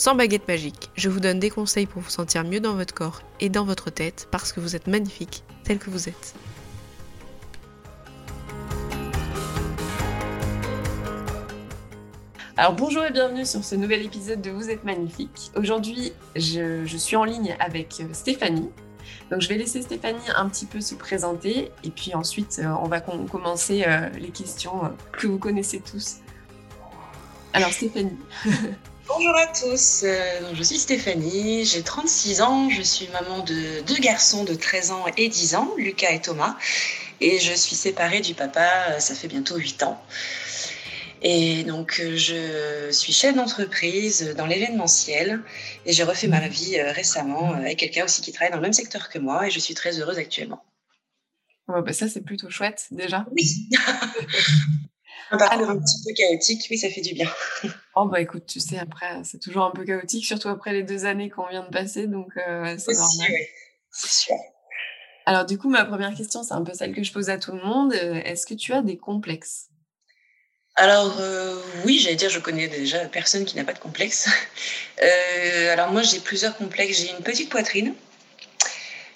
sans baguette magique. Je vous donne des conseils pour vous sentir mieux dans votre corps et dans votre tête parce que vous êtes magnifique tel que vous êtes. Alors bonjour et bienvenue sur ce nouvel épisode de Vous êtes magnifique. Aujourd'hui, je, suis en ligne avec euh, Stéphanie. Donc je vais laisser Stéphanie un petit peu se présenter et puis ensuite euh, on va commencer euh, les questions que vous connaissez tous. Alors Stéphanie. Bonjour à tous, je suis Stéphanie, j'ai 36 ans, je suis maman de deux garçons de 13 ans et 10 ans, Lucas et Thomas, et je suis séparée du papa, ça fait bientôt 8 ans. Et donc, euh, je suis chef d'entreprise dans l'événementiel et j'ai refait ma vie euh, récemment euh, avec quelqu'un aussi qui travaille dans le même secteur que moi et je suis très heureuse actuellement. bah ça, c'est plutôt chouette déjà. Oui. un parcours un petit peu chaotique, oui, ça fait du bien. oh, bah écoute, tu sais, après, c'est toujours un peu chaotique, surtout après les deux années qu'on vient de passer, donc c'est normal. Oui, c'est sûr. Alors, du coup, ma première question, c'est un peu celle que je pose à tout le monde. Est-ce que tu as des complexes? Alors euh, oui, j'allais dire, je connais déjà personne qui n'a pas de complexe. Euh, alors moi, j'ai plusieurs complexes. J'ai une petite poitrine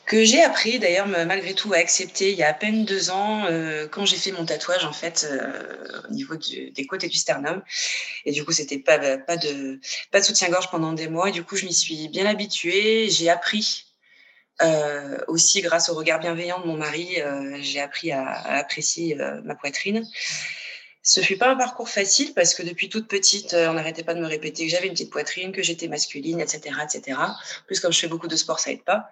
que j'ai appris d'ailleurs malgré tout à accepter il y a à peine deux ans euh, quand j'ai fait mon tatouage en fait au niveau des côtes et du sternum. Et du coup, c'était pas, pas de, pas de soutien-gorge pendant des mois. Et du coup, je m'y suis bien habituée. J'ai appris aussi grâce au regard bienveillant de mon mari, j'ai appris à, à apprécier ma poitrine. Ce fut pas un parcours facile parce que depuis toute petite, euh, on n'arrêtait pas de me répéter que j'avais une petite poitrine, que j'étais masculine, etc., etc. plus, comme je fais beaucoup de sport, ça aide pas.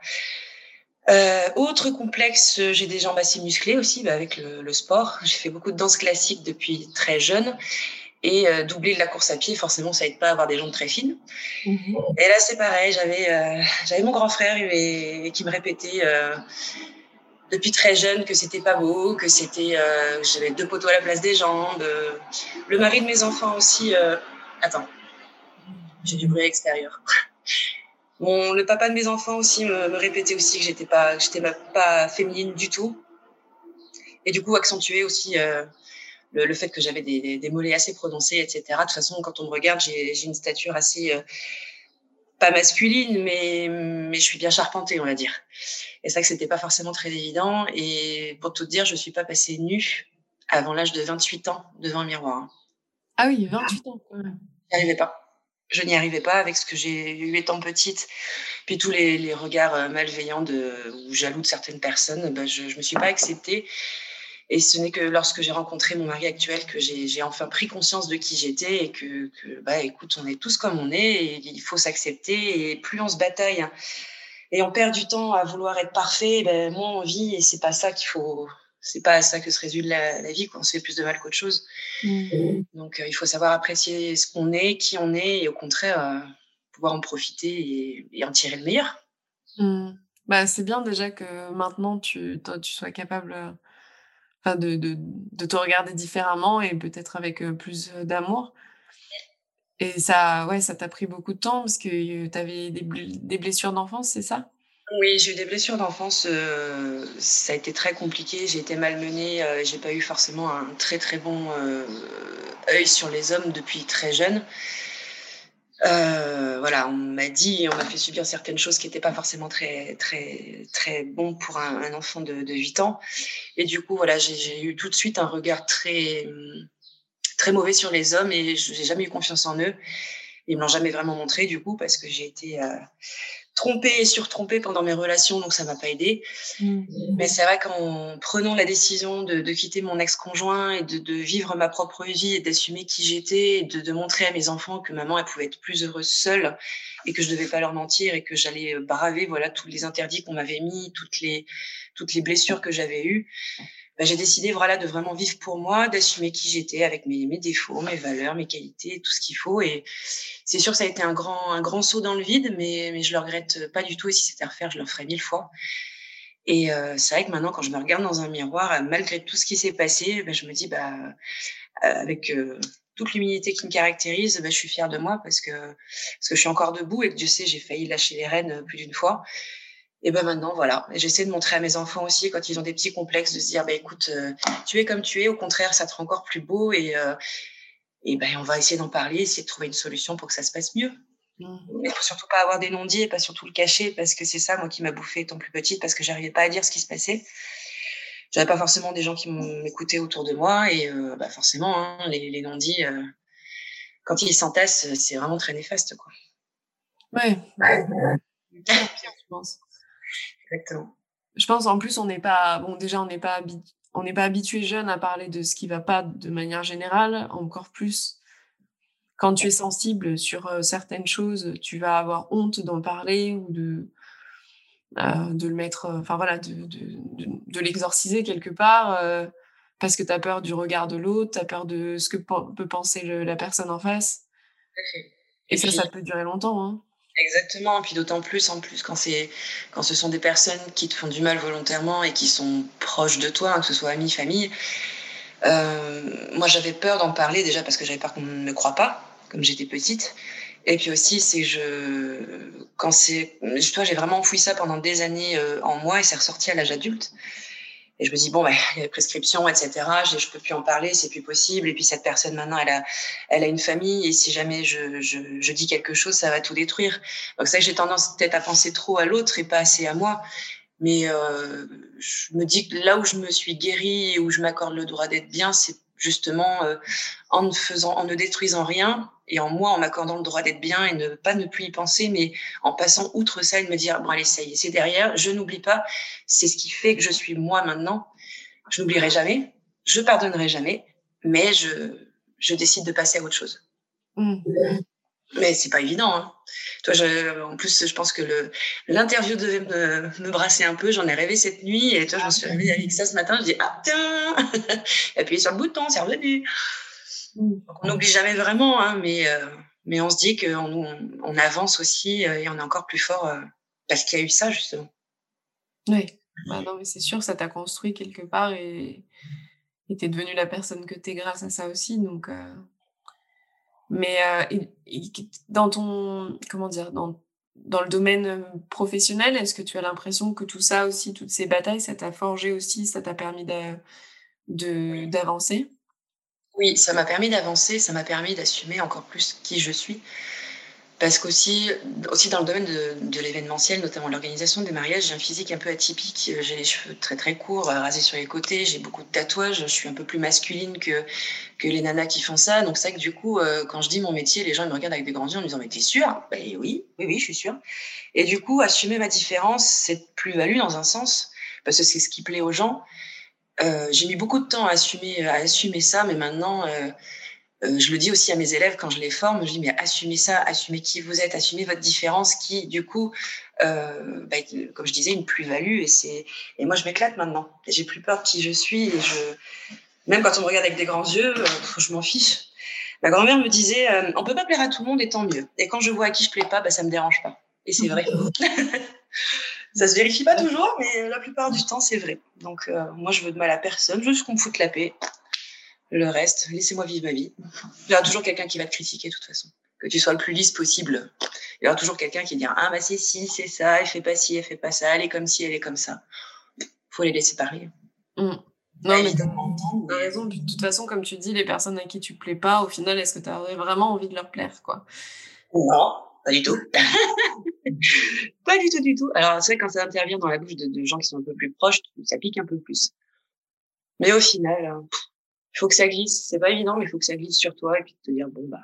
Euh, autre complexe, j'ai des jambes assez musclées aussi bah, avec le, sport. J'ai fait beaucoup de danse classique depuis très jeune. Et euh, doubler de la course à pied, forcément, ça aide pas à avoir des jambes très fines. Mhm. Et là, c'est pareil. J'avais, euh, j'avais mon grand frère et, qui me répétait depuis très jeune que c'était pas beau, que c'était euh, j'avais deux poteaux à la place des jambes. Euh, le mari de mes enfants aussi. Euh, attends, j'ai du bruit extérieur. Bon, le papa de mes enfants aussi me, répétait aussi que j'étais pas, j'étais pas féminine du tout. Et du coup, accentuer aussi le, fait que j'avais des, des, mollets assez prononcés, etc. De toute façon, quand on me regarde, j'ai une stature assez pas masculine, mais, mais je suis bien charpentée, on va dire. Et ça que c'était pas forcément très évident. Et pour tout dire, je suis pas passée nue avant l'âge de 28 ans devant un miroir. Ah oui, 28 ans quand même. J'y arrivais pas. Je n'y arrivais pas avec ce que j'ai eu étant petite. Puis tous les, les regards euh, malveillants de, ou jaloux de certaines personnes, ben je, je me suis pas acceptée. Et ce n'est que lorsque j'ai rencontré mon mari actuel que j'ai enfin pris conscience de qui j'étais et que, bah, écoute, on est tous comme on est et il faut s'accepter. Et plus on se bataille et on perd du temps à vouloir être parfait, ben, moins on vit et c'est pas ça qu'il faut. C'est pas à ça que se résume la, vie, qu'on se fait plus de mal qu'autre chose. Mmh. Donc, euh, il faut savoir apprécier ce qu'on est, qui on est, et au contraire, euh, pouvoir en profiter et, en tirer le meilleur. Mmh. Bah, c'est bien déjà que maintenant tu, tu sois capable euh, de, de, de, te regarder différemment et peut-être avec plus d'amour. Et ça, ouais, ça t'a pris beaucoup de temps parce que tu avais des, des blessures d'enfance, c'est ça? Oui, j'ai eu des blessures d'enfance. ça a été très compliqué. J'ai été malmenée. j'ai pas eu forcément un très très bon œil sur les hommes depuis très jeune. Euh, voilà, on m'a dit, on m'a fait subir certaines choses qui n'étaient pas forcément très, très, très bon pour un, enfant de, de, 8 ans. Et du coup, voilà, j'ai eu tout de suite un regard très, très mauvais sur les hommes et j'ai jamais eu confiance en eux. Ils me l'ont jamais vraiment montré, du coup, parce que j'ai été euh, trompée et surtrompée pendant mes relations, donc ça m'a pas aidé. Mmh. Mais c'est vrai qu'en prenant la décision de, quitter mon ex-conjoint et de, vivre ma propre vie et d'assumer qui j'étais et de, montrer à mes enfants que maman, elle pouvait être plus heureuse seule et que je devais pas leur mentir et que j'allais braver, voilà, tous les interdits qu'on m'avait mis, toutes les, toutes les blessures que j'avais eues. Bah, j'ai décidé voilà de vraiment vivre pour moi, d'assumer qui j'étais avec mes, défauts, mes valeurs, mes qualités, tout ce qu'il faut. Et c'est sûr, ça a été un grand, un grand saut dans le vide, mais, mais je le regrette pas du tout. Et si c'était à refaire, je le ferais mille fois. Et euh, c'est vrai que maintenant, quand je me regarde dans un miroir, malgré tout ce qui s'est passé, bah, je me dis, bah, avec euh, toute l'humilité qui me caractérise, je suis fière de moi parce que, parce que je suis encore debout et que Dieu sait, j'ai failli lâcher les rênes plus d'une fois. Et ben maintenant, voilà. J'essaie de montrer à mes enfants aussi, quand ils ont des petits complexes, de se dire, bah, écoute, euh, tu es comme tu es, au contraire, ça te rend encore plus beau et, euh, et ben, on va essayer d'en parler, essayer de trouver une solution pour que ça se passe mieux. Mmh. Mais faut surtout pas avoir des non-dits et pas surtout le cacher parce que c'est ça, moi, qui m'a bouffé étant plus petite parce que j'arrivais pas à dire ce qui se passait. J'avais pas forcément des gens qui m'écoutaient autour de moi et euh, bah, forcément, hein, les, les non-dits, quand ils s'entassent, c'est vraiment très néfaste, quoi. Ouais. je pense. Exactement. Je pense en plus on n'est pas bon déjà on n'est pas on n'est pas habitué jeune à parler de ce qui va pas de manière générale, encore plus quand tu es sensible sur euh, certaines choses, tu vas avoir honte d'en parler ou de euh, de le mettre, euh, enfin voilà, de, de, de, l'exorciser quelque part parce que tu as peur du regard de l'autre, tu as peur de ce que peut penser la personne en face. Et, ça, ça peut durer longtemps. Hein. Exactement, et puis d'autant plus en plus quand c'est quand ce sont des personnes qui te font du mal volontairement et qui sont proches de toi, hein, que ce soit amis, famille. Euh, moi, j'avais peur d'en parler déjà parce que j'avais peur qu'on ne me croie pas, comme j'étais petite. Et puis aussi, c'est je quand c'est, toi, j'ai vraiment enfoui ça pendant des années euh, en moi et c'est ressorti à l'âge adulte. Et je me dis, bon, bah, des prescriptions, etc. Je, je peux plus en parler, c'est plus possible. Et puis cette personne, maintenant, elle a, elle a une famille. Et si jamais je, je, je dis quelque chose, ça va tout détruire. Donc, que j'ai tendance peut-être à penser trop à l'autre et pas assez à moi. Mais euh, je me dis que là où je me suis guérie et où je m'accorde le droit d'être bien, c'est justement euh, en ne faisant, en ne détruisant rien et en moi, en m'accordant le droit d'être bien et ne pas ne plus y penser, mais en passant outre ça et de me dire bon allez ça y est, c'est derrière, je n'oublie pas, c'est ce qui fait que je suis moi maintenant. Je n'oublierai jamais, je pardonnerai jamais, mais je je décide de passer à autre chose. Mmh. Mais c'est pas évident. Hein. Toi, je, en plus, je pense que l'interview devait me, me, brasser un peu. J'en ai rêvé cette nuit et toi, je me suis réveillée avec ça ce matin. Je dis ah tiens, appuyez sur le bouton, c'est revenu. Mm. on n'oublie jamais vraiment, hein, mais euh, mais on se dit qu'on on, avance aussi euh, et on est encore plus fort euh, parce qu'il y a eu ça justement. Oui, bah non mais c'est sûr, ça t'a construit quelque part et tu es devenue la personne que tu es grâce à ça aussi, donc. Mais dans ton, comment dire, dans, dans le domaine professionnel, est-ce que tu as l'impression que tout ça aussi, toutes ces batailles, ça t'a forgé aussi, ça t'a permis d'avancer? Oui, ça m'a permis d'avancer, ça m'a permis d'assumer encore plus qui je suis. Parce qu'aussi, aussi dans le domaine de, de l'événementiel, notamment l'organisation des mariages, j'ai un physique un peu atypique. J'ai les cheveux très très courts, euh, rasés sur les côtés, j'ai beaucoup de tatouages, je suis un peu plus masculine que, que les nanas qui font ça. Donc c'est vrai que du coup, euh, quand je dis mon métier, les gens me regardent avec des grands yeux en me disant Mais t'es sûre? Ben, Oui, oui, oui, je suis sûre. Et du coup, assumer ma différence, c'est plus-value dans un sens, parce que c'est ce qui plaît aux gens. Euh, j'ai mis beaucoup de temps à assumer, à assumer ça, mais maintenant. Je le dis aussi à mes élèves quand je les forme, je dis mais assumez ça, assumez qui vous êtes, assumez votre différence qui, du coup, euh, bah, comme je disais, une plus-value. Et, c'est... et moi, je m'éclate maintenant. J'ai plus peur de qui je suis. Je... Même quand on me regarde avec des grands yeux, euh, je m'en fiche. Ma grand-mère me disait euh, on peut pas plaire à tout le monde et tant mieux. Et quand je vois à qui je plais pas, bah, ça me dérange pas. Et c'est vrai. ça se vérifie pas toujours, mais la plupart du temps, c'est vrai. Donc, euh, moi, je veux de mal à personne, juste qu'on me foute la paix. Le reste, laissez-moi vivre ma vie. Il y aura toujours quelqu'un qui va te critiquer de toute façon. Que tu sois le plus lisse possible. Il y aura toujours quelqu'un qui dira Ah, bah c'est si, c'est ça, elle fait pas ci, elle fait pas ça, elle est comme ci, elle est comme ça. faut les laisser parler. Mmh. Non, mais t'as raison. De toute façon, comme tu dis, les personnes à qui tu plais pas, au final, est-ce que tu aurais vraiment envie de leur plaire, quoi? Non, pas du tout. pas du tout, du tout. Alors, c'est vrai, quand ça intervient dans la bouche de, gens qui sont un peu plus proches, ça pique un peu plus. Mais au final, hein, il faut que ça glisse. C'est pas évident, mais il faut que ça glisse sur toi et puis te dire bon bah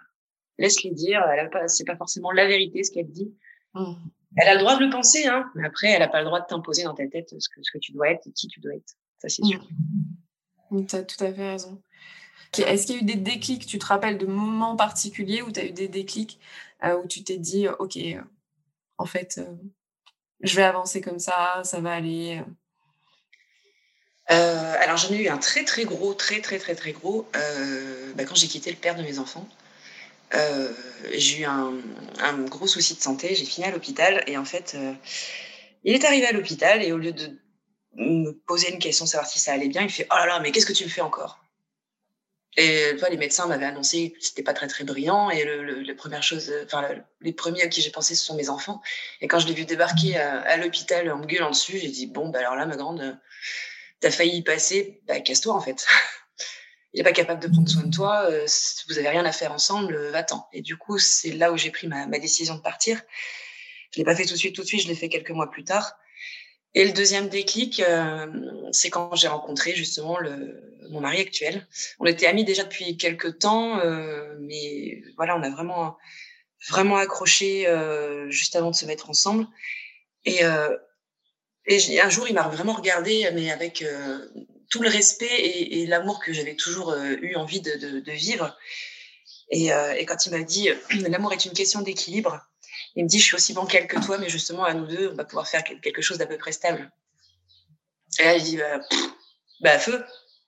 laisse-les dire. Elle a pas, c'est pas forcément la vérité ce qu'elle dit. Mmh. Elle a le droit de le penser, hein. Mais après, elle a pas le droit de t'imposer dans ta tête ce que ce que tu dois être et qui tu dois être. Ça c'est sûr. Mmh. Tu as tout à fait raison. Est-ce qu'il y a eu des déclics Tu te rappelles de moments particuliers où tu as eu des déclics euh, où tu t'es dit ok, euh, en fait, euh, je vais avancer comme ça, ça va aller. Alors j'en ai eu un très très gros, très très très très gros bah, quand j'ai quitté le père de mes enfants. j'ai eu un, gros souci de santé, j'ai fini à l'hôpital et en fait, il est arrivé à l'hôpital et au lieu de me poser une question, savoir si ça allait bien, il fait Oh là là, mais qu'est-ce que tu me fais encore? Et les médecins m'avaient annoncé que c'était pas très très brillant et le, première chose, enfin, les premiers à qui j'ai pensé, ce sont mes enfants. Et quand je l'ai vu débarquer à, l'hôpital en me gueulant dessus, j'ai dit Bon, bah alors là, ma grande, t'as failli y passer, bah casse-toi en fait. il n'est pas capable de prendre soin de toi, euh, vous avez rien à faire ensemble, va-t'en. Et du coup, c'est là où j'ai pris ma, ma, décision de partir. Je l'ai pas fait tout de suite, tout de suite, je l'ai fait quelques mois plus tard. Et le deuxième déclic, euh, c'est quand j'ai rencontré justement le, mon mari actuel. On était amis déjà depuis quelques temps, euh, mais voilà, on a vraiment vraiment accroché euh, juste avant de se mettre ensemble. Et, euh, et un jour, il m'a vraiment regardé, mais avec euh, tout le respect et, l'amour que j'avais toujours euh, eu envie de, vivre. Et, et, quand il m'a dit l'amour est une question d'équilibre, il me dit, je suis aussi bancal que toi, mais justement, à nous deux, on va pouvoir faire quelque chose d'à peu près stable. Et là, il dit, bah, bah feu,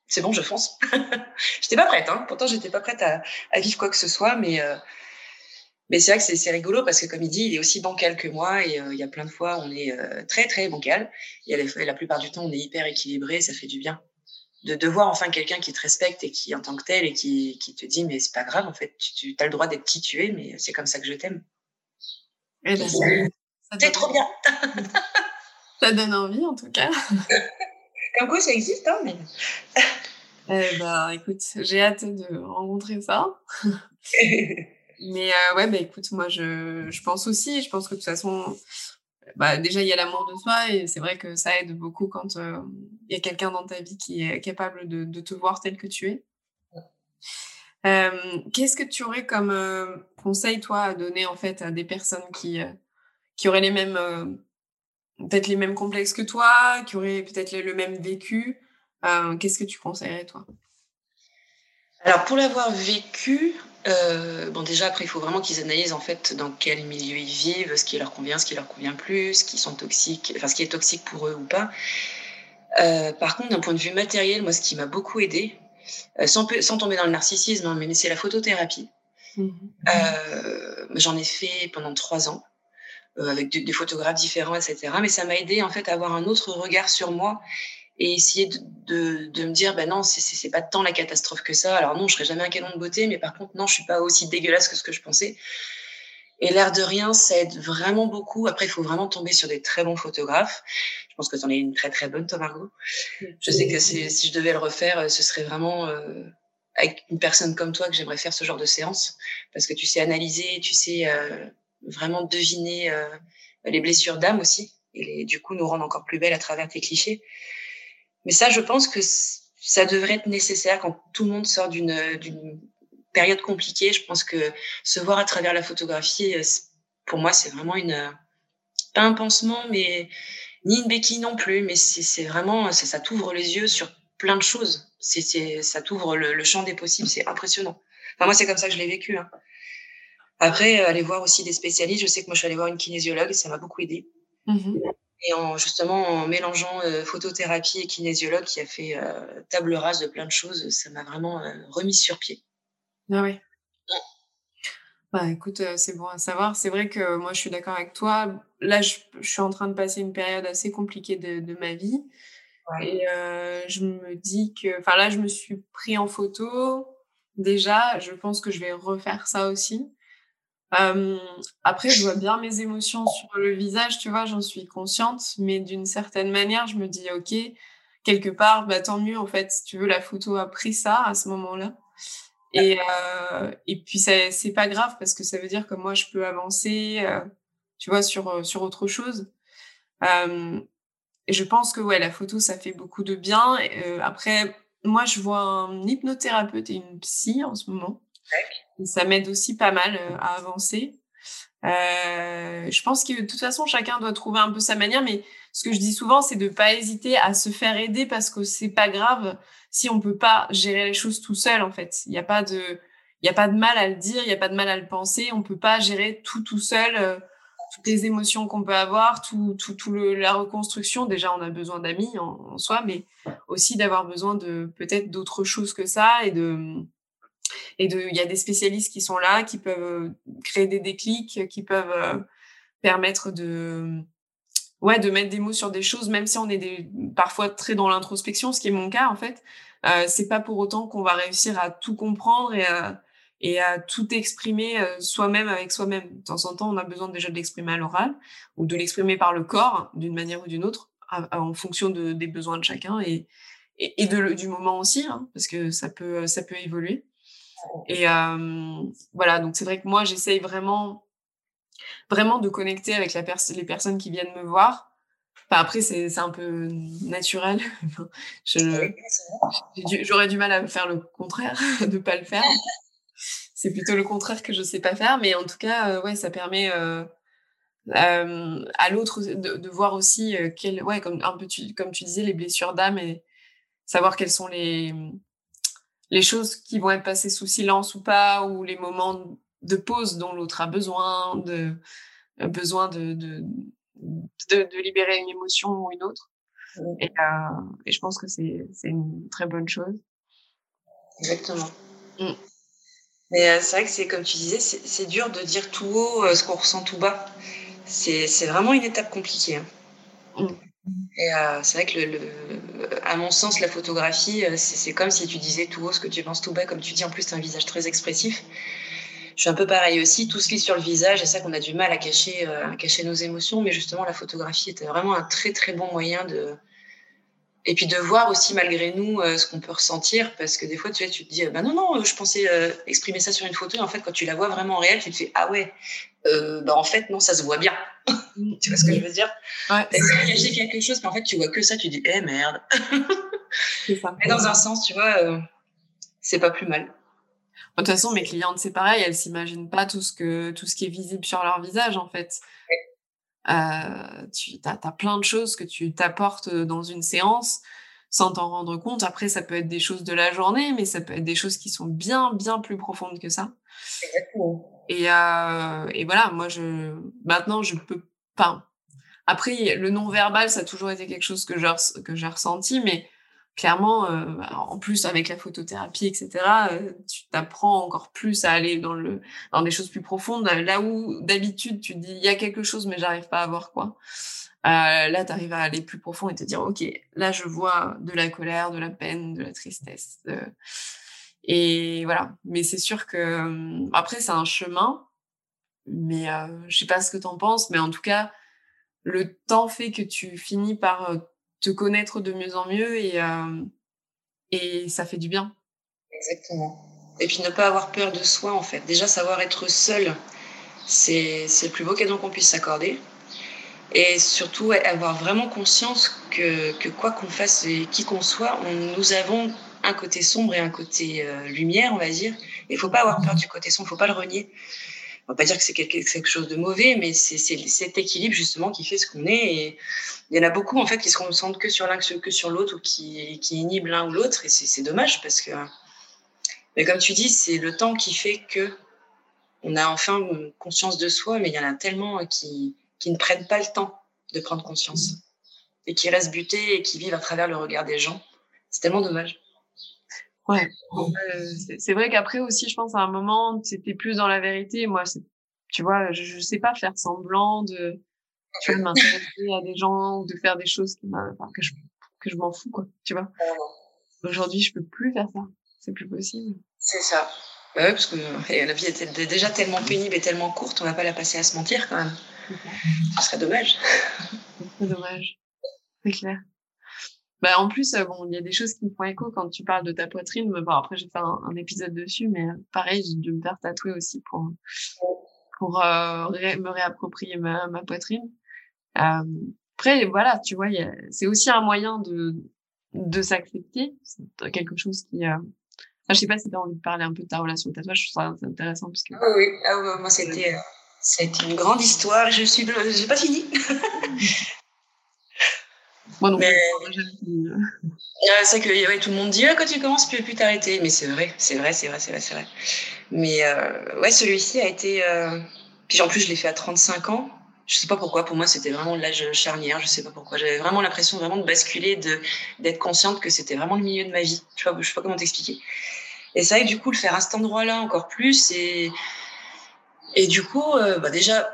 c'est bon, je fonce. j'étais pas prête, hein. Pourtant, j'étais pas prête à, à, vivre quoi que ce soit, mais, euh, mais c'est vrai que c'est rigolo parce que, comme il dit, il est aussi bancal que moi et euh, il y a plein de fois, on est euh, très, très bancal. Et la, la plupart du temps, on est hyper équilibré, ça fait du bien. De, de voir enfin quelqu'un qui te respecte et qui, en tant que tel, et qui, qui te dit, mais c'est pas grave, en fait, tu, tu as le droit d'être qui tu es, mais c'est comme ça que je t'aime. C'est trop bien. ça donne envie, en tout cas. Comme quoi, ça existe, hein, mais. eh ben, écoute, j'ai hâte de rencontrer ça. mais euh, ouais, bah, écoute, moi, je, je pense aussi, je pense que de toute façon, bah, déjà, il y a l'amour de soi et c'est vrai que ça aide beaucoup quand euh, il y a quelqu'un dans ta vie qui est capable de, te voir tel que tu es. Euh, Qu'est-ce que tu aurais comme conseil, toi, à donner en fait à des personnes qui, qui auraient les mêmes, peut-être les mêmes complexes que toi, qui auraient peut-être le, même vécu Qu'est-ce que tu conseillerais, toi? Alors, pour l'avoir vécu, bon, déjà, après, il faut vraiment qu'ils analysent en fait dans quel milieu ils vivent, ce qui leur convient, ce qui leur convient plus, ce qui sont toxiques, enfin, ce qui est toxique pour eux ou pas. par contre, d'un point de vue matériel, moi, ce qui m'a beaucoup aidé, euh, sans, sans, tomber dans le narcissisme, hein, mais c'est la photothérapie. Mmh. Euh, J'en ai fait pendant trois ans euh, avec des, des, photographes différents, etc. Mais ça m'a aidé en fait à avoir un autre regard sur moi et essayer de, de, de me dire, ben non, c'est pas tant la catastrophe que ça. Alors non, je serai jamais un canon de beauté, mais par contre, non, je suis pas aussi dégueulasse que ce que je pensais. Et l'air de rien, ça aide vraiment beaucoup. Après, il faut vraiment tomber sur des très bons photographes. Je pense que tu en es une très très bonne, toi, Margot. Je sais que si je devais le refaire, euh, ce serait vraiment euh, avec une personne comme toi que j'aimerais faire ce genre de séance. Parce que tu sais analyser, tu sais euh, vraiment deviner euh, les blessures d'âme aussi. Et du coup, nous rendre encore plus belles à travers tes clichés. Mais ça, je pense que ça devrait être nécessaire quand tout le monde sort d'une période compliquée. Je pense que se voir à travers la photographie, euh, pour moi, c'est vraiment une euh, pas un pansement, mais ni une béquille non plus. Mais c'est vraiment ça, t'ouvre les yeux sur plein de choses. Ça t'ouvre le, champ des possibles. C'est impressionnant. Enfin, moi, c'est comme ça que je l'ai vécu. Hein. Après, euh, aller voir aussi des spécialistes. Je sais que moi, je suis allée voir une kinésiologue ça m'a beaucoup aidé. Mmh. Et en, justement, en mélangeant euh, photothérapie et kinésiologue qui a fait euh, table rase de plein de choses, ça m'a vraiment euh, remis sur pied. Ah ouais. Bah écoute, c'est bon à savoir. C'est vrai que moi, je suis d'accord avec toi. Là, je, je, suis en train de passer une période assez compliquée de, de ma vie. Ouais. Et euh, je me dis que... Enfin là, je me suis pris en photo. Déjà, je pense que je vais refaire ça aussi. Euh, après, je vois bien mes émotions sur le visage, tu vois, j'en suis consciente. Mais d'une certaine manière, je me dis, OK, quelque part, bah, tant mieux, en fait, si tu veux, la photo a pris ça à ce moment-là. Et, euh, et puis, c'est pas grave parce que ça veut dire que moi, je peux avancer, euh, tu vois, sur, sur autre chose. Et je pense que, ouais, la photo, ça fait beaucoup de bien. Après, moi, je vois un hypnothérapeute et une psy en ce moment. Ça m'aide aussi pas mal à avancer. Euh, je pense que de toute façon, chacun doit trouver un peu sa manière, mais ce que je dis souvent, c'est de pas hésiter à se faire aider parce que c'est pas grave si on peut pas gérer les choses tout seul. En fait, il n'y a pas de, a pas de mal à le dire, il y a pas de mal à le penser. On peut pas gérer tout tout seul. toutes les émotions qu'on peut avoir, tout, tout, tout la reconstruction. Déjà, on a besoin d'amis en, soi, mais aussi d'avoir besoin de peut-être d'autres choses que ça et de et il y a des spécialistes qui sont là qui peuvent créer des déclics qui peuvent euh, permettre de ouais de mettre des mots sur des choses même si on est parfois très dans l'introspection ce qui est mon cas en fait euh, c'est pas pour autant qu'on va réussir à tout comprendre et à, tout exprimer euh, soi-même avec soi-même. De temps en temps, on a besoin déjà de l'exprimer à l'oral ou de l'exprimer par le corps d'une manière ou d'une autre en fonction de, des besoins de chacun et, du moment aussi, hein, parce que ça peut évoluer. Et euh, voilà, donc c'est vrai que moi, j'essaye vraiment, vraiment de connecter avec la les personnes qui viennent me voir après, c'est un peu naturel. J'aurais du mal à faire le contraire, de pas le faire. c'est plutôt le contraire que je sais pas faire, mais en tout cas, euh, ouais, ça permet euh, euh, à l'autre de, voir aussi quel, ouais, comme un peu comme tu disais, les blessures d'âme et savoir quelles sont les les choses qui vont être passées sous silence ou pas, ou les moments de pause dont l'autre a besoin, de besoin de, de, libérer une émotion ou une autre. Et, euh, et, je pense que c'est une très bonne chose. Exactement. Mm. Mais euh, c'est vrai que c'est comme tu disais, c'est dur de dire tout haut euh, ce qu'on ressent tout bas. C'est vraiment une étape compliquée. Hein. Mm. Et c'est vrai que, à mon sens, la photographie, c'est comme si tu disais tout haut ce que tu penses tout bas. Comme tu dis, en plus, tu as un visage très expressif je suis un peu pareil aussi, tout ce qui est sur le visage, c'est ça qu'on a du mal à cacher, euh, nos émotions, mais justement la photographie était vraiment un très très bon moyen de et puis de voir aussi malgré nous euh, ce qu'on peut ressentir, parce que des fois tu, tu te dis, bah non non, je pensais euh, exprimer ça sur une photo, et en fait quand tu la vois vraiment en réel, tu te fais ah ouais, bah en fait non, ça se voit bien. Tu vois ce que je veux dire? Ouais. T'as caché quelque chose, mais en fait tu vois que ça, tu dis eh merde. ça. Mais dans un sens, tu vois, c'est pas plus mal. De toute façon, mes clientes, c'est pareil, elles s'imaginent pas tout ce, que, tout ce qui est visible sur leur visage, en fait. Euh, tu as, plein de choses que tu t'apportes euh, dans une séance sans t'en rendre compte. Après, ça peut être des choses de la journée, mais ça peut être des choses qui sont bien, bien plus profondes que ça. Exactement. Et, euh, et voilà, moi, je, maintenant, je peux pas. Après, le non-verbal, ça a toujours été quelque chose que j'ai ressenti, mais clairement, euh, en plus avec la photothérapie, etc., euh, tu t'apprends encore plus à aller dans, le, dans des choses plus profondes. Là où d'habitude tu dis il y a quelque chose mais j'arrive pas à voir quoi. Euh, là, tu arrives à aller plus profond et te dire ok, là je vois de la colère, de la peine, de la tristesse. Et voilà. Mais c'est sûr que après c'est un chemin. Mais je sais pas ce que tu en penses, mais en tout cas, le temps fait que tu finis par te connaître de mieux en mieux et, euh, et ça fait du bien. Exactement. Et puis ne pas avoir peur de soi, en fait. Déjà, savoir être seul, c'est le plus beau cadeau qu'on puisse s'accorder. Et surtout, avoir vraiment conscience que, que quoi qu'on fasse et qui qu'on soit, nous avons un côté sombre et un côté euh, lumière, on va dire. Il ne faut pas avoir peur du côté sombre, il ne faut pas le renier on va pas dire que c'est quelque, chose de mauvais, mais c'est cet équilibre justement qui fait ce qu'on est. Et il y en a beaucoup en fait qui se concentrent que sur l'un que sur l'autre ou qui, inhibent l'un ou l'autre. Et c'est dommage parce que, mais comme tu dis, c'est le temps qui fait que on a enfin conscience de soi, mais il y en a tellement qui, qui ne prennent pas le temps de prendre conscience et qui restent butés et qui vivent à travers le regard des gens. C'est tellement dommage. Ouais. Euh, c'est vrai qu'après aussi, je pense à un moment, c'était plus dans la vérité. Moi, tu vois, je, je sais pas faire semblant de, tu vois, m'intéresser à des gens ou de faire des choses qui enfin, que je que je m'en fous quoi, tu vois. Aujourd'hui, je peux plus faire ça. C'est plus possible. C'est ça. Bah ouais, parce que la vie était déjà tellement pénible et tellement courte, on va pas la passer à se mentir quand même. Ce serait dommage. C'est dommage. C'est clair. Bah, en plus, euh, bon, il y a des choses qui me font écho quand tu parles de ta poitrine. Bon, après, j'ai fait un, un, épisode dessus, mais euh, pareil, j'ai dû me faire tatouer aussi pour, pour euh, me réapproprier ma, ma poitrine. Euh, après, voilà, tu vois, c'est aussi un moyen de, de s'accepter. C'est quelque chose qui... Euh... Enfin, je sais pas si tu as envie de parler un peu de ta relation au tatouage, je trouve ça intéressant. Parce que... Ah oui, ah, moi, c'était... C'était une grande histoire. Je suis, j'ai pas fini. Moi non mais... c'est que tout le monde dit ah, quand tu commences, tu peux plus t'arrêter. Mais c'est vrai, c'est vrai, c'est vrai, c'est vrai, c'est vrai. Mais euh, ouais, celui-ci a été. Euh... Puis en plus, je l'ai fait à 35 ans. Je sais pas pourquoi. Pour moi, c'était vraiment l'âge charnière. Je sais pas pourquoi. J'avais vraiment l'impression vraiment de basculer, de d'être consciente que c'était vraiment le milieu de ma vie. Je sais pas, je sais pas comment t'expliquer. Et ça, et du coup, le faire à cet endroit-là encore plus. Et et du coup, euh, bah déjà,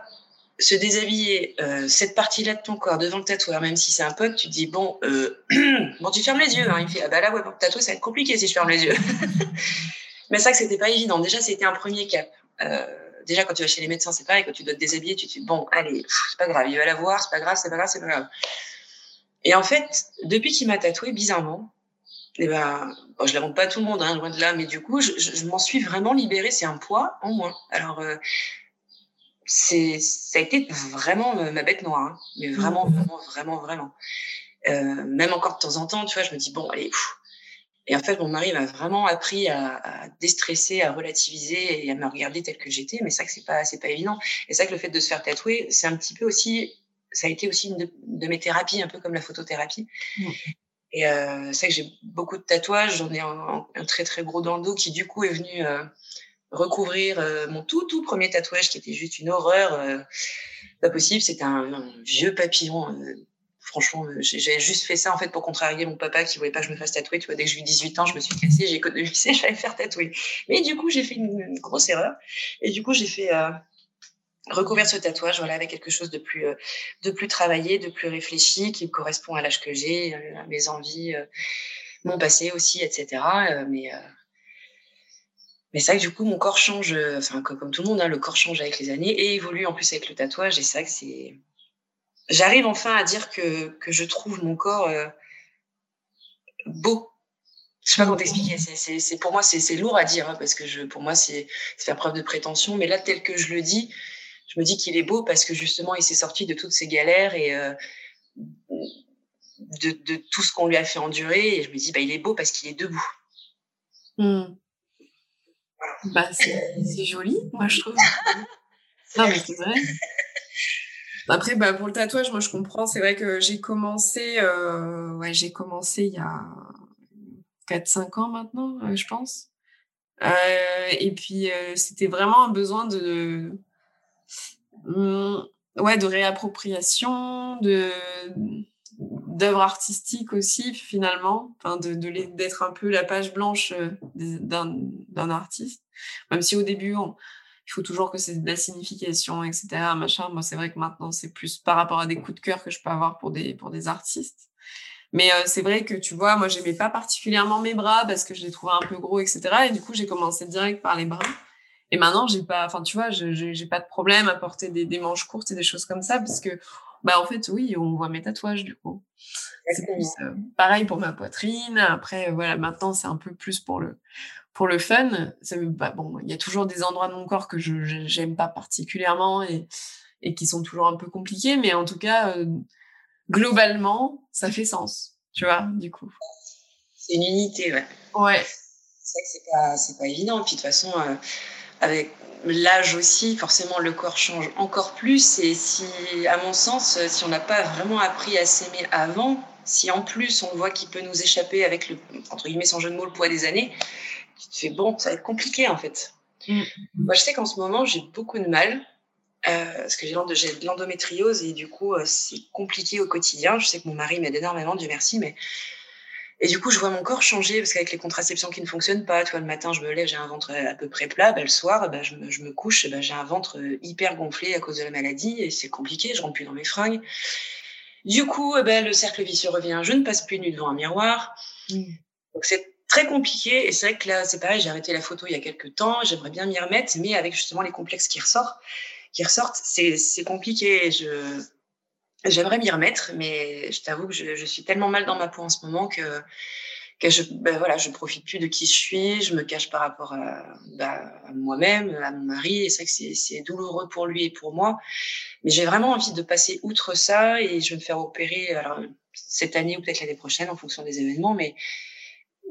se déshabiller euh, cette partie-là de ton corps devant le tatoueur, même si c'est un pote, tu te dis bon, euh, bon, tu fermes les yeux. Hein. Il fait ah bah là ouais pour le tatouer ça va être compliqué si je ferme les yeux. Mais ça que c'était pas évident. Déjà c'était un premier cap. Euh, déjà quand tu vas chez les médecins c'est pareil. Quand tu dois te déshabiller, tu te dis bon allez c'est pas grave, il va la voir, c'est pas grave, c'est pas grave, c'est pas grave. Et en fait depuis qu'il m'a tatoué bizarrement, eh ben je la montre pas à tout le monde hein, loin de là, mais du coup je m'en suis vraiment libérée. C'est un poids en moins. Alors euh, c'est ça a été vraiment ma bête noire, hein. mais vraiment, mmh. vraiment, vraiment, vraiment. Euh, même encore de temps en temps, tu vois, je me dis bon, allez. Et en fait, mon mari m'a vraiment appris à, à, déstresser, à relativiser et à me regarder telle que j'étais. Mais ça, que c'est pas, c'est pas évident. Et ça, que le fait de se faire tatouer, c'est un petit peu aussi, ça a été aussi une de, de mes thérapies, un peu comme la photothérapie. Mmh. Et euh, c'est que j'ai beaucoup de tatouages. J'en ai un, un, très très gros dans le dos qui du coup est venu euh, recouvrir euh, mon tout tout premier tatouage qui était juste une horreur euh, pas possible. C'était un, vieux papillon euh, franchement j'ai juste fait ça en fait pour contrarier mon papa qui voulait pas que je me fasse tatouer. Tu vois dès que j'ai eu 18 ans je me suis cassée j'ai économisé j'allais faire tatouer. Mais du coup j'ai fait une, grosse erreur. Et du coup j'ai fait recouvrir ce tatouage voilà avec quelque chose de plus de plus travaillé de plus réfléchi qui correspond à l'âge que j'ai à mes envies mon passé aussi etc mais mais c'est vrai que du coup, mon corps change, euh, enfin, comme, tout le monde, hein, le corps change avec les années et évolue en plus avec le tatouage. Et c'est vrai que c'est. J'arrive enfin à dire que, que je trouve mon corps euh, beau. Je sais pas comment t'expliquer. C'est, pour moi, c'est, lourd à dire hein, parce que je, pour moi, c'est, faire preuve de prétention. Mais là, tel que je le dis, je me dis qu'il est beau parce que justement, il s'est sorti de toutes ces galères et euh, de, de, tout ce qu'on lui a fait endurer. Et je me dis, bah, il est beau parce qu'il est debout. Mmh. Bah, c'est joli, moi, je trouve. non, mais c'est vrai. Après, bah, pour le tatouage, moi, je comprends. C'est vrai que j'ai commencé, euh, ouais, j'ai commencé il y a 4-5 ans maintenant, euh, je pense. Euh, et puis, c'était vraiment un besoin de, de, ouais, de réappropriation, de, d'œuvres artistiques aussi finalement, enfin de d'être un peu la page blanche euh, d'un artiste. Même si au début il faut toujours que c'est de la signification, etc. Machin. Moi c'est vrai que maintenant c'est plus par rapport à des coups de cœur que je peux avoir pour des pour des artistes. Mais euh, c'est vrai que tu vois, moi j'aimais pas particulièrement mes bras parce que je les trouvais un peu gros, etc. Et du coup j'ai commencé direct par les bras. Et maintenant j'ai pas, enfin tu vois, j'ai pas de problème à porter des, des manches courtes et des choses comme ça parce que bah en fait oui, on voit mes tatouages du coup. C'est plus euh, pareil pour ma poitrine. Après voilà, maintenant c'est un peu plus pour le pour le fun. Ça, bah, bon, il y a toujours des endroits de mon corps que je j'aime pas particulièrement et et qui sont toujours un peu compliqués, mais en tout cas euh, globalement ça fait sens, tu vois, du coup. C'est une unité, ouais. Ouais. C'est vrai que c'est pas c'est pas évident. Puis de toute façon. Euh, avec l'âge aussi, forcément, le corps change encore plus. Et si, à mon sens, si on n'a pas vraiment appris à s'aimer avant, si en plus on voit qu'il peut nous échapper avec le, entre guillemets, sans jeu de mots, le poids des années, tu te fais bon, ça va être compliqué en fait. Mm. Moi, je sais qu'en ce moment, j'ai beaucoup de mal. Euh, parce que j'ai de l'endométriose et du coup, euh, c'est compliqué au quotidien. Je sais que mon mari m'aide énormément, Dieu merci, mais et du coup, je vois mon corps changer parce qu'avec les contraceptions qui ne fonctionnent pas, tu vois, le matin, je me lève, j'ai un ventre à peu près plat. Ben, le soir, ben, je, me, je me couche, ben, j'ai un ventre hyper gonflé à cause de la maladie et c'est compliqué, je rentre plus dans mes fringues. Du coup, ben, le cercle vicieux revient. Je ne passe plus nu devant un miroir. Mmh. Donc, c'est très compliqué. Et c'est vrai que là, c'est pareil, j'ai arrêté la photo il y a quelques temps. J'aimerais bien m'y remettre, mais avec justement les complexes qui ressortent, qui ressortent, c'est, c'est compliqué. Je, J'aimerais m'y remettre, mais je t'avoue que je, suis tellement mal dans ma peau en ce moment que, je ben voilà, profite plus de qui je suis, je me cache par rapport à, ben, moi-même, à mon mari, et c'est vrai que c'est douloureux pour lui et pour moi. Mais j'ai vraiment envie de passer outre ça et je vais me faire opérer cette année ou peut-être l'année prochaine en fonction des événements, mais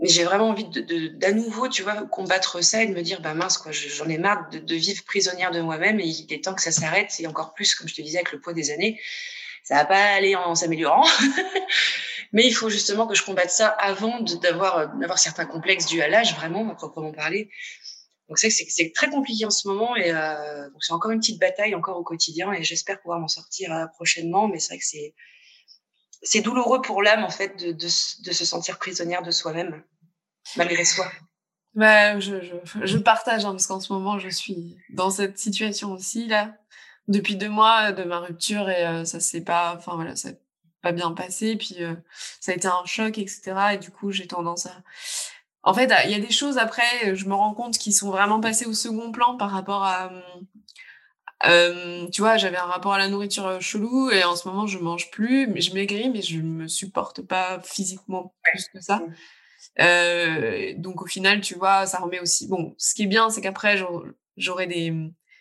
j'ai vraiment envie de, d'à nouveau, tu vois, combattre ça et de me dire, bah mince, j'en ai marre de, de, vivre prisonnière de moi-même et il est temps que ça s'arrête et encore plus, comme je te disais, avec le poids des années ça va pas aller en s'améliorant. Mais il faut justement que je combatte ça avant d'avoir d'avoir certains complexes dus à l'âge, vraiment, à proprement parler. Donc c'est c'est très compliqué en ce moment et euh, c'est encore une petite bataille encore au quotidien et j'espère pouvoir m'en sortir euh, prochainement. Mais c'est vrai que c'est c'est douloureux pour l'âme en fait de, de, de, se sentir prisonnière de soi-même malgré soi. Bah, je, je, je partage hein, parce qu'en ce moment je suis dans cette situation aussi là depuis deux mois de ma rupture et ça s'est pas enfin voilà ça pas bien passé puis ça a été un choc etc et du coup j'ai tendance à en fait, il y a des choses après, je me rends compte qui sont vraiment passées au second plan par rapport à. Euh, tu vois, j'avais un rapport à la nourriture chelou et en ce moment je mange plus, mais je maigris, mais je me supporte pas physiquement plus que ça. Euh, donc au final, tu vois, ça remet aussi. Bon, ce qui est bien, c'est qu'après j'aurai des,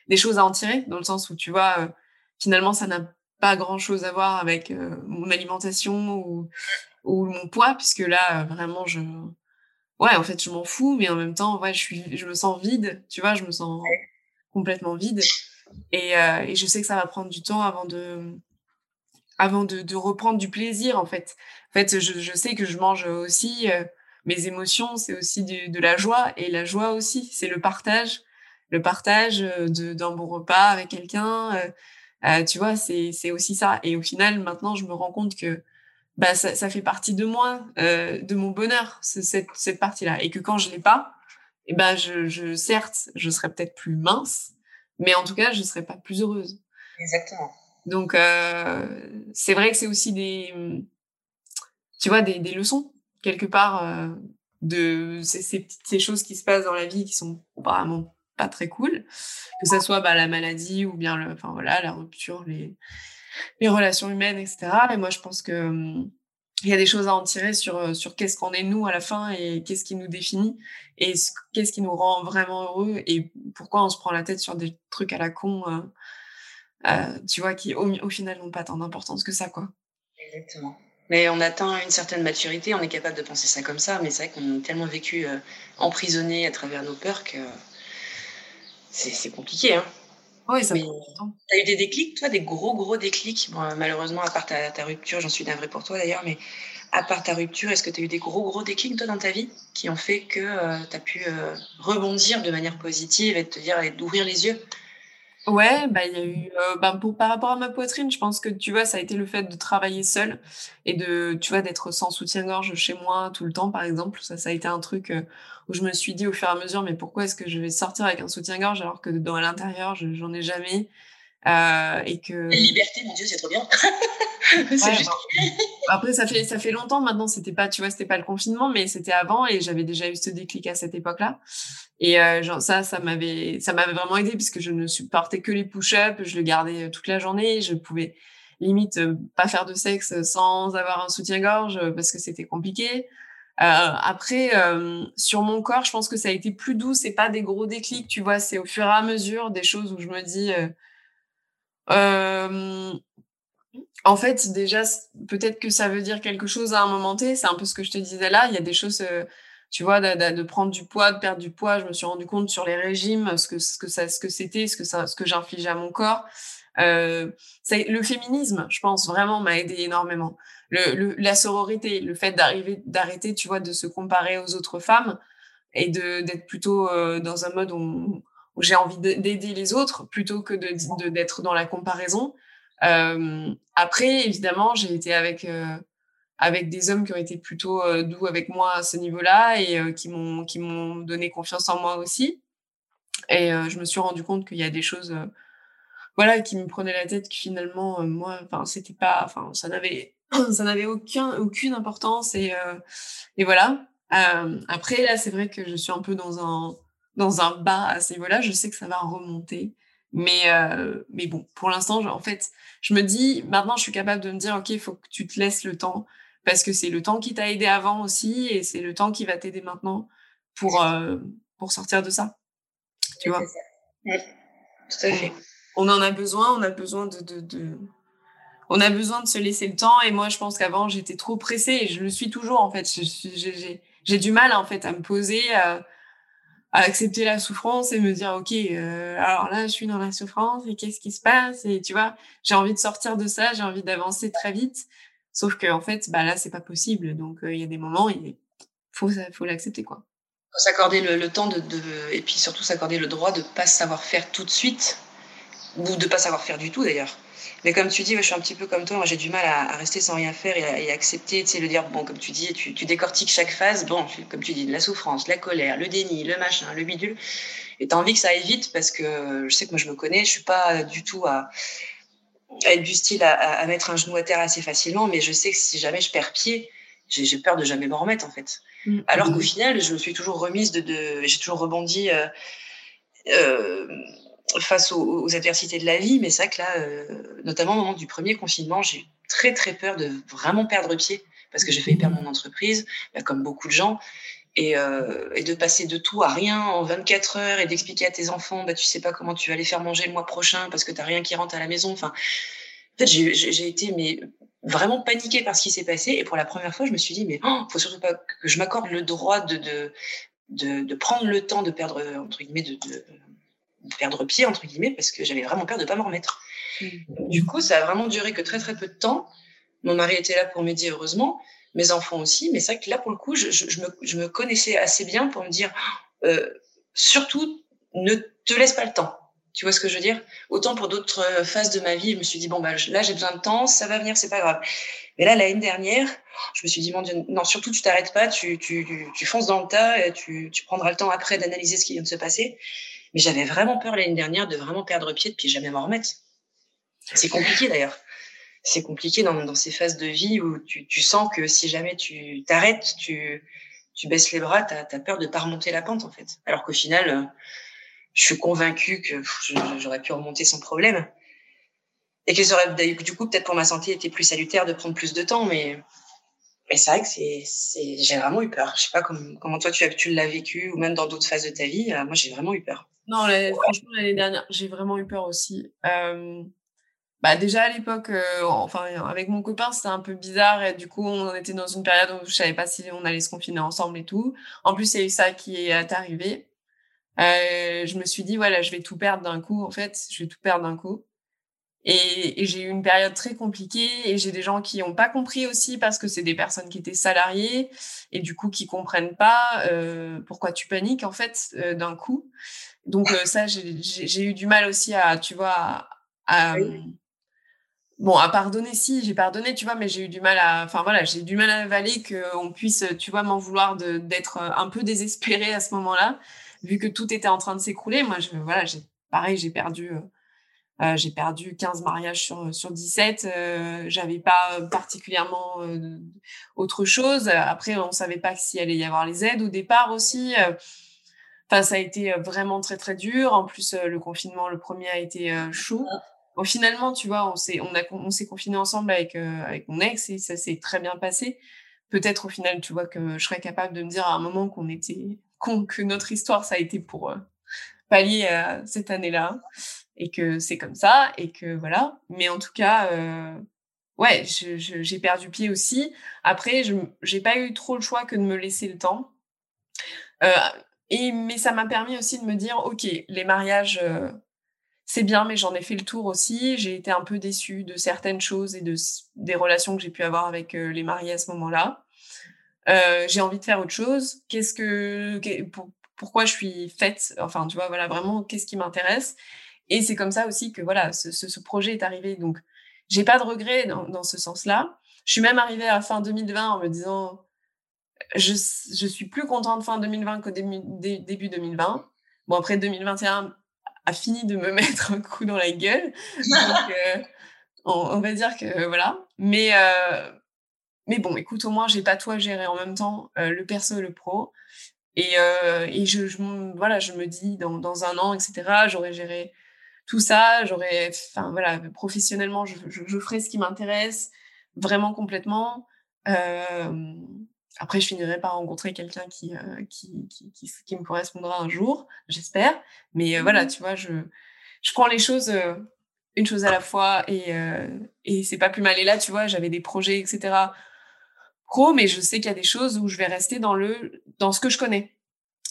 des choses à en tirer dans le sens où tu vois, euh, finalement, ça n'a pas grand chose à voir avec euh, mon alimentation ou, mon poids, puisque là, vraiment, je ouais, en fait, je m'en fous, mais en même temps, ouais, je suis, je me sens vide, tu vois, je me sens complètement vide. Et, euh, je sais que ça va prendre du temps avant de, avant de, reprendre du plaisir, en fait. En fait, je, je sais que je mange aussi euh, mes émotions, c'est aussi de la joie, et la joie aussi, c'est le partage, le partage euh, d'un bon repas avec quelqu'un. Euh, euh, tu vois, c'est aussi ça. Et au final, maintenant, je me rends compte que bah ça, ça fait partie de moi, euh, de mon bonheur, cette, cette partie-là. Et que quand je l'ai pas, et eh ben je, je, certes, je serais peut-être plus mince, mais en tout cas, je serais pas plus heureuse. Exactement. Donc euh, c'est vrai que c'est aussi des, tu vois, des, des leçons quelque part de ces, ces, petites ces choses qui se passent dans la vie qui sont vraiment pas très cool, que ça soit bah, la maladie ou bien le, enfin voilà, la rupture, les les relations humaines, etc. Et moi, je pense que hum, il y a des choses à en tirer sur, euh, sur qu'est-ce qu'on est nous à la fin et qu'est-ce qui nous définit et qu'est-ce qui nous rend vraiment heureux et pourquoi on se prend la tête sur des trucs à la con, euh, euh, tu vois, qui au, final n'ont pas tant d'importance que ça, quoi. Exactement. Mais on atteint une certaine maturité, on est capable de penser ça comme ça, mais c'est vrai qu'on a tellement vécu emprisonné à travers nos peurs que c'est compliqué. Hein. Oui, ça Tu as eu des déclics, toi, des gros, gros déclics? Malheureusement, à part ta, ta rupture, j'en suis navrée pour toi d'ailleurs, mais à part ta rupture, est-ce que tu as eu des gros, gros déclics, toi, dans ta vie, qui ont fait que euh, tu as pu euh, rebondir de manière positive et te dire, et d'ouvrir les yeux? Ouais, bah, il y a eu, euh, bah, pour, par rapport à ma poitrine, je pense que, tu vois, ça a été le fait de travailler seule et de, tu vois, d'être sans soutien-gorge chez moi tout le temps, par exemple. Ça, ça a été un truc euh, où je me suis dit au fur et à mesure, mais pourquoi est-ce que je vais sortir avec un soutien-gorge alors que dans l'intérieur, j'en ai jamais euh, et que... La liberté, mon Dieu, c'est trop bien. juste... Après, ça fait, ça fait longtemps maintenant, c'était pas, tu vois, c'était pas le confinement, mais c'était avant et j'avais déjà eu ce déclic à cette époque-là. Et euh, genre, ça, ça m'avait, ça m'avait vraiment aidé puisque je ne supportais que les push-ups, je le gardais euh, toute la journée, je pouvais limite euh, pas faire de sexe sans avoir un soutien-gorge parce que c'était compliqué. Euh, après, euh, sur mon corps, je pense que ça a été plus doux. C'est pas des gros déclics, tu vois. C'est au fur et à mesure des choses où je me dis, euh, en fait, déjà, peut-être que ça veut dire quelque chose à un moment T. C'est un peu ce que je te disais là. Il y a des choses, tu vois, de, prendre du poids, de perdre du poids. Je me suis rendu compte sur les régimes, ce que ce que c'était, ce que ça, ce que j'infligeais à mon corps. Le féminisme, je pense vraiment m'a aidé énormément. La sororité, le fait d'arriver, d'arrêter, tu vois, de se comparer aux autres femmes et de d'être plutôt euh, dans un mode où, j'ai envie d'aider les autres plutôt que de d'être dans la comparaison. Euh, après, évidemment, j'ai été avec euh, avec des hommes qui ont été plutôt doux avec moi à ce niveau-là et qui m'ont qui m'ont donné confiance en moi aussi. Et je me suis rendu compte qu'il y a des choses, voilà, qui me prenaient la tête, que finalement, moi, enfin, c'était pas, enfin, ça n'avait ça n'avait aucun aucune importance et et voilà. après, là, c'est vrai que je suis un peu dans un dans un bas à ce niveau-là. Je sais que ça va remonter. Mais, euh, mais bon, pour l'instant, en fait, je me dis, maintenant, je suis capable de me dire, OK, il faut que tu te laisses le temps, parce que c'est le temps qui t'a aidé avant aussi, et c'est le temps qui va t'aider maintenant pour, euh, pour sortir de ça. Tu vois? oui, Tout à fait. On, en a besoin, on a besoin de, de, de, On a besoin de se laisser le temps, et moi, je pense qu'avant, j'étais trop pressée, et je le suis toujours, en fait. J'ai du mal, en fait, à me poser... À accepter la souffrance et me dire ok euh, alors là je suis dans la souffrance et qu'est-ce qui se passe? Et tu vois j'ai envie de sortir de ça j'ai envie d'avancer très vite. Sauf que en fait bah là c'est pas possible. Donc euh, il y a des moments il faut faut l'accepter quoi. S'accorder le, temps de, et puis surtout s'accorder le droit de pas savoir faire tout de suite ou de pas savoir faire du tout d'ailleurs. Mais comme tu dis, je suis un petit peu comme toi, moi j'ai du mal à, rester sans rien faire et à, accepter, tu sais, le dire, bon, comme tu dis, tu, tu, décortiques chaque phase, bon, comme tu dis, la souffrance, la colère, le déni, le machin, le bidule, et tu as envie que ça aille vite parce que je sais que moi je me connais, je suis pas du tout à, être du style à, mettre un genou à terre assez facilement, mais je sais que si jamais je perds pied, j'ai peur de jamais me remettre en fait. Mm. Alors qu'au final, je me suis toujours remise de, de j'ai toujours rebondi euh, euh, face aux, adversités de la vie, mais vrai que là, euh, notamment au moment du premier confinement, j'ai eu très très peur de vraiment perdre pied parce que j'ai failli perdre mon entreprise, bah, comme beaucoup de gens. Et, et, de passer de tout à rien en 24 heures et d'expliquer à tes enfants, bah, tu sais pas comment tu vas les faire manger le mois prochain parce que tu n'as rien qui rentre à la maison. Enfin, en fait, j'ai été mais vraiment paniquée par ce qui s'est passé. Et pour la première fois, je me suis dit, mais oh, faut surtout pas que je m'accorde le droit de, de, de, de, prendre le temps de perdre, entre guillemets, de, perdre pied, entre guillemets, parce que j'avais vraiment peur de pas me remettre. Mmh. Du coup, ça a vraiment duré que très, très peu de temps. Mon mari était là pour m'aider, heureusement. Mes enfants aussi. Mais c'est vrai que là, pour le coup, je, je, me, je me, connaissais assez bien pour me dire, euh, surtout, ne te laisse pas le temps tu vois ce que je veux dire? Autant pour d'autres euh, phases de ma vie, je me suis dit, bon, bah, là, j'ai besoin de temps, ça va venir, c'est pas grave. Mais là, l'année dernière, je me suis dit, mon Dieu, non, surtout, tu t'arrêtes pas, tu, tu, tu, fonces dans le tas, et tu, tu prendras le temps après d'analyser ce qui vient de se passer. Mais j'avais vraiment peur l'année dernière de vraiment perdre pied et puis jamais m'en remettre. C'est compliqué d'ailleurs. C'est compliqué dans, dans, ces phases de vie où tu, tu sens que si jamais tu t'arrêtes, tu, tu baisses les bras, tu as, peur de pas remonter la pente en fait. Alors qu'au final, euh, je suis convaincue que j'aurais pu remonter sans problème. Et que ça aurait, du coup, peut-être pour ma santé, été plus salutaire de prendre plus de temps. Mais, mais c'est vrai que c'est, j'ai vraiment eu peur. Je sais pas comment, comment toi tu, tu l'as vécu ou même dans d'autres phases de ta vie. Euh, moi, j'ai vraiment eu peur. Non, franchement, l'année dernière, j'ai vraiment eu peur aussi. Euh, bah déjà à l'époque, euh, enfin avec mon copain, c'était un peu bizarre et du coup on était dans une période où je savais pas si on allait se confiner ensemble et tout. En plus, il y a eu ça qui est arrivé. Euh, je me suis dit, voilà, je vais tout perdre d'un coup, en fait, je vais tout perdre d'un coup. Et, et j'ai eu une période très compliquée et j'ai des gens qui n'ont pas compris aussi parce que c'est des personnes qui étaient salariées et du coup qui comprennent pas euh, pourquoi tu paniques en fait euh, d'un coup. Donc euh, ça, j'ai eu du mal aussi à, tu vois, à, bon, à pardonner si j'ai pardonné, tu vois, mais j'ai eu du mal à, enfin voilà, j'ai du mal à avaler qu'on puisse, tu vois, m'en vouloir d'être un peu désespérée à ce moment-là vu que tout était en train de s'écrouler, moi, je, voilà, j'ai, pareil, j'ai perdu, euh, euh j'ai perdu 15 mariages sur, sur 17. Euh, j'avais pas particulièrement euh, autre chose. Après, on savait pas s'il allait y avoir les aides au départ aussi. Enfin, ça a été vraiment très, très dur. En plus, le confinement, le premier a été chaud. Bon, finalement, tu vois, on s'est, on a, on s'est confiné ensemble avec, avec mon ex et ça s'est très bien passé. Peut-être au final, tu vois, que je serais capable de me dire à un moment qu'on était, que notre histoire, ça a été pour euh, pallier à cette année-là et que c'est comme ça et que voilà. Mais en tout cas, euh, ouais, j'ai perdu pied aussi. Après, je j'ai pas eu trop le choix que de me laisser le temps. Euh, et mais ça m'a permis aussi de me dire, ok, les mariages, c'est bien, mais j'en ai fait le tour aussi. J'ai été un peu déçue de certaines choses et de des relations que j'ai pu avoir avec les mariés à ce moment-là. Euh, j'ai envie de faire autre chose. Qu'est-ce que, pourquoi je suis faite? Enfin, tu vois, voilà, vraiment, qu'est-ce qui m'intéresse? Et c'est comme ça aussi que voilà, ce, ce, projet est arrivé. Donc, j'ai pas de regrets dans, ce sens-là. Je suis même arrivée à fin 2020 en me disant, je, je suis plus contente fin 2020 qu'au début, début 2020. Bon, après 2021 a fini de me mettre un coup dans la gueule. Donc, euh, on, va dire que voilà. Mais euh, mais bon, écoute, au moins, j'ai pas tout à gérer en même temps, euh, le perso et le pro. Et, et je, voilà, je me dis, dans, dans un an, etc., j'aurais géré tout ça, j'aurais, enfin voilà, professionnellement, je, je, je ferai ce qui m'intéresse vraiment complètement. Euh, après, je finirai par rencontrer quelqu'un qui, euh, qui, qui, qui, qui, me correspondra un jour, j'espère. Mais euh, voilà, mmh tu vois, je, je prends les choses euh, une chose à la fois et, et c'est pas plus mal. Et là, tu vois, j'avais des projets, etc mais je sais qu'il y a des choses où je vais rester dans le dans ce que je connais.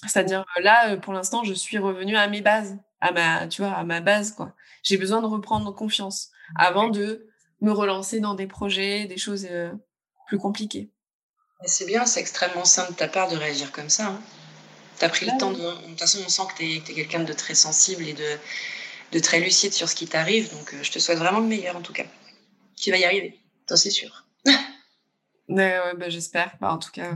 C'est-à-dire là, pour l'instant, je suis revenue à mes bases, à ma, tu vois, à ma base quoi. J'ai besoin de reprendre confiance avant de me relancer dans des projets, des choses euh, plus compliquées. C'est bien, c'est extrêmement sain de ta part de réagir comme ça. Hein. Tu as pris le temps de. De toute façon, on sent que tu es, quelqu'un de très sensible et de, de très lucide sur ce qui t'arrive. Donc, je te souhaite vraiment le meilleur, en tout cas. Tu vas y arriver, c'est sûr. ouais, bah, j'espère. Bah, en tout cas.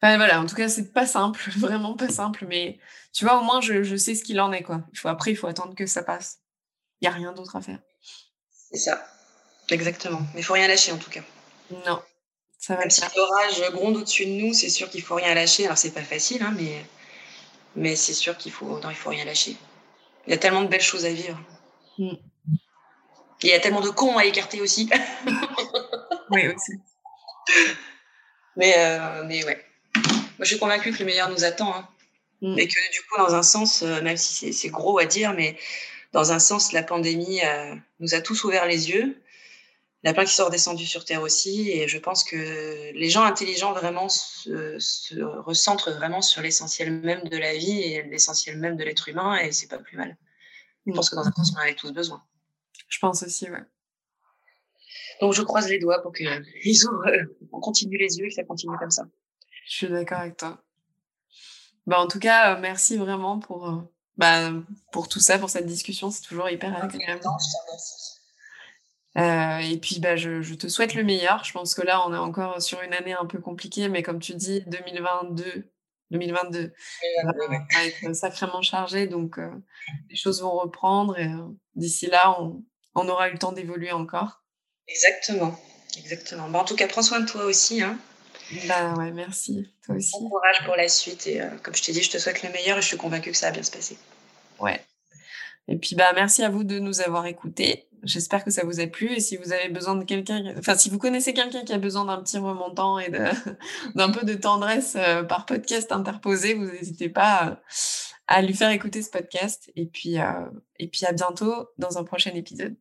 Enfin, voilà, en tout cas, c'est pas simple, vraiment pas simple, mais tu vois, au moins, je, je sais ce qu'il en est, quoi. Il faut, après, il faut attendre que ça passe. Il n'y a rien d'autre à faire. C'est ça. Exactement. Mais il faut rien lâcher, en tout cas. Non. Ça va Même si l'orage gronde au-dessus de nous, c'est sûr qu'il faut rien lâcher. Alors, c'est pas facile, hein, mais, mais c'est sûr qu'il faut, non, il faut rien lâcher. Il y a tellement de belles choses à vivre. Mm. Il y a tellement de cons à écarter aussi. oui, aussi. Mais, euh, mais ouais. Moi, je suis convaincue que le meilleur nous attend. Hein. Mm. Et que du coup, dans un sens, euh, même si c'est gros à dire, mais dans un sens, la pandémie euh, nous a tous ouvert les yeux. Il y en a plein qui sont redescendus sur Terre aussi. Et je pense que les gens intelligents vraiment se, se recentrent vraiment sur l'essentiel même de la vie et l'essentiel même de l'être humain. Et c'est pas plus mal. Je pense que dans un sens, on en avait tous besoin. Je pense aussi, ouais. Donc je croise les doigts pour qu'ils ouvrent, euh, on continue les yeux et que ça continue comme ça. Je suis d'accord avec toi. Bah, en tout cas, euh, merci vraiment pour, euh, bah, pour tout ça, pour cette discussion. C'est toujours hyper agréable. Euh, et puis, bah, je, je, te souhaite le meilleur. Je pense que là, on est encore sur une année un peu compliquée, mais comme tu dis, 2022, 2022 va être sacrément chargé. Donc, les choses vont reprendre et d'ici là, on, on, aura eu le temps d'évoluer encore. Exactement. Exactement. Bah, en tout cas, prends soin de toi aussi. Hein. Bah ouais, merci. Toi aussi. Bon courage pour la suite. Et euh, comme je t'ai dit, je te souhaite le meilleur et je suis convaincue que ça va bien se passer. Ouais. Et puis, bah, merci à vous de nous avoir écoutés. J'espère que ça vous a plu. Et si vous avez besoin de quelqu'un, enfin, si vous connaissez quelqu'un qui a besoin d'un petit remontant et d'un peu de tendresse euh, par podcast interposé, vous n'hésitez pas à lui faire écouter ce podcast. Et puis, euh, et puis à bientôt dans un prochain épisode.